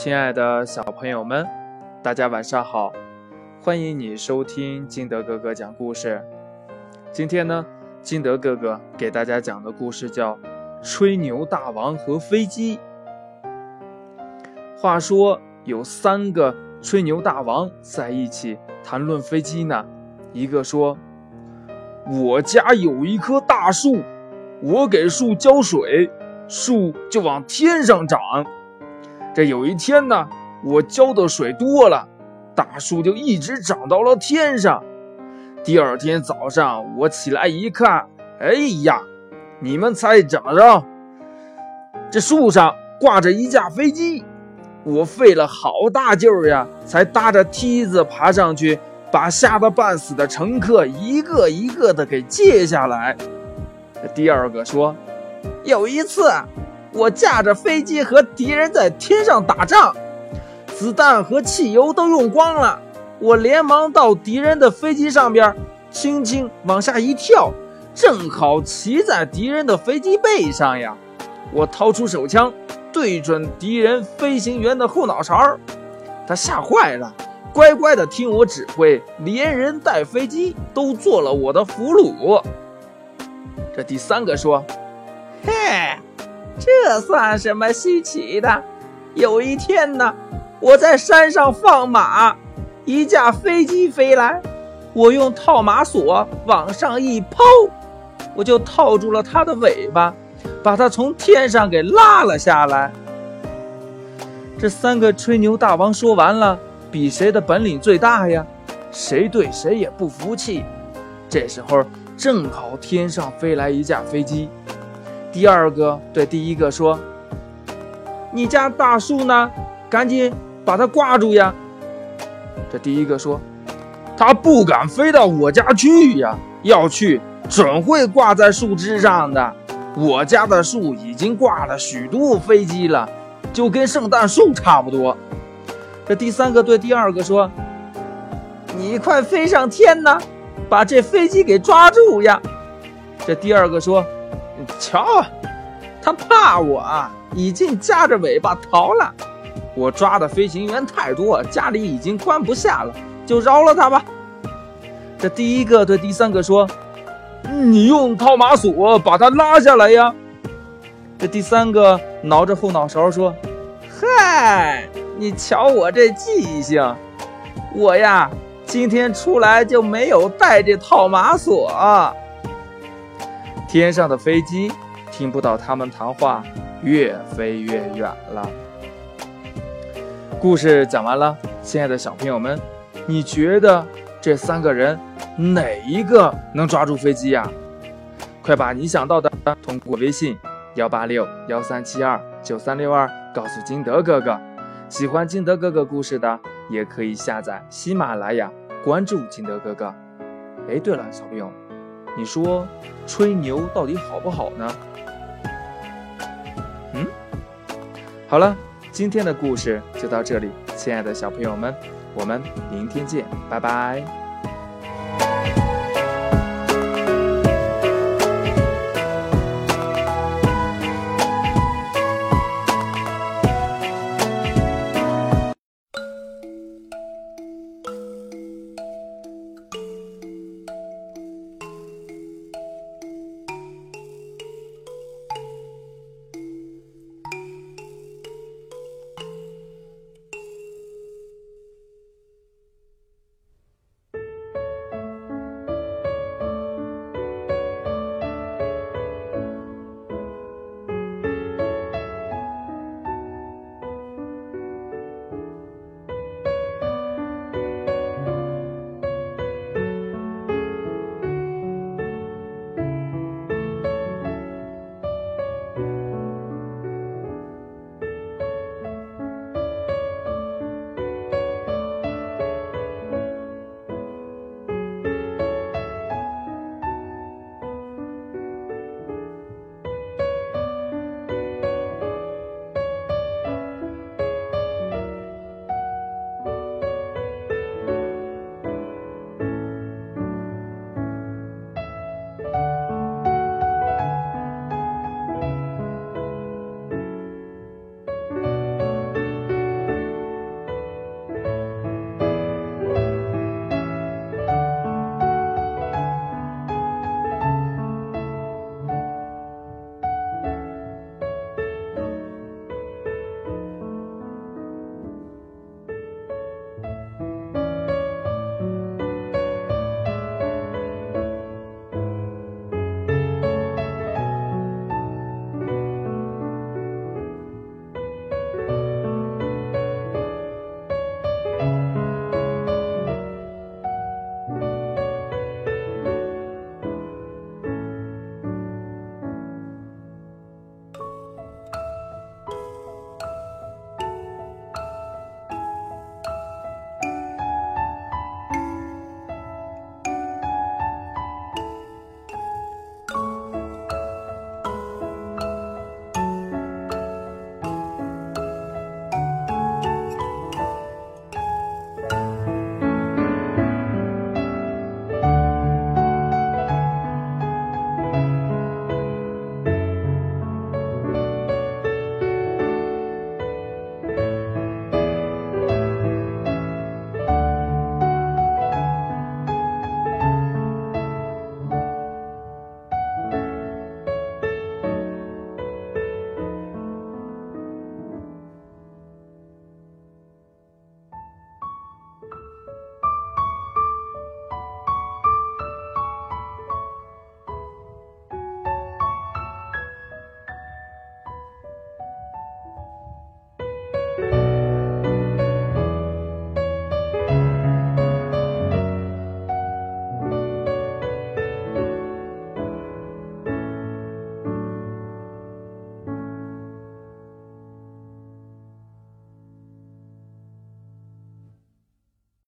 亲爱的小朋友们，大家晚上好！欢迎你收听金德哥哥讲故事。今天呢，金德哥哥给大家讲的故事叫《吹牛大王和飞机》。话说有三个吹牛大王在一起谈论飞机呢。一个说：“我家有一棵大树，我给树浇水，树就往天上长。”这有一天呢，我浇的水多了，大树就一直长到了天上。第二天早上，我起来一看，哎呀，你们猜怎么着？这树上挂着一架飞机，我费了好大劲儿呀，才搭着梯子爬上去，把吓得半死的乘客一个一个的给接下来。第二个说，有一次。我驾着飞机和敌人在天上打仗，子弹和汽油都用光了。我连忙到敌人的飞机上边，轻轻往下一跳，正好骑在敌人的飞机背上呀。我掏出手枪，对准敌人飞行员的后脑勺，他吓坏了，乖乖的听我指挥，连人带飞机都做了我的俘虏。这第三个说：“。”这算什么稀奇的？有一天呢，我在山上放马，一架飞机飞来，我用套马索往上一抛，我就套住了它的尾巴，把它从天上给拉了下来。这三个吹牛大王说完了，比谁的本领最大呀？谁对谁也不服气。这时候正好天上飞来一架飞机。第二个对第一个说：“你家大树呢？赶紧把它挂住呀！”这第一个说：“它不敢飞到我家去呀，要去准会挂在树枝上的。我家的树已经挂了许多飞机了，就跟圣诞树差不多。”这第三个对第二个说：“你快飞上天呐，把这飞机给抓住呀！”这第二个说。瞧，他怕我，已经夹着尾巴逃了。我抓的飞行员太多，家里已经关不下了，就饶了他吧。这第一个对第三个说：“你用套马索把他拉下来呀。”这第三个挠着后脑勺说：“嗨，你瞧我这记性，我呀，今天出来就没有带这套马索。”天上的飞机听不到他们谈话，越飞越远了。故事讲完了，亲爱的小朋友们，你觉得这三个人哪一个能抓住飞机呀？快把你想到的通过微信幺八六幺三七二九三六二告诉金德哥哥。喜欢金德哥哥故事的，也可以下载喜马拉雅，关注金德哥哥。哎，对了，小朋友。你说吹牛到底好不好呢？嗯，好了，今天的故事就到这里，亲爱的小朋友们，我们明天见，拜拜。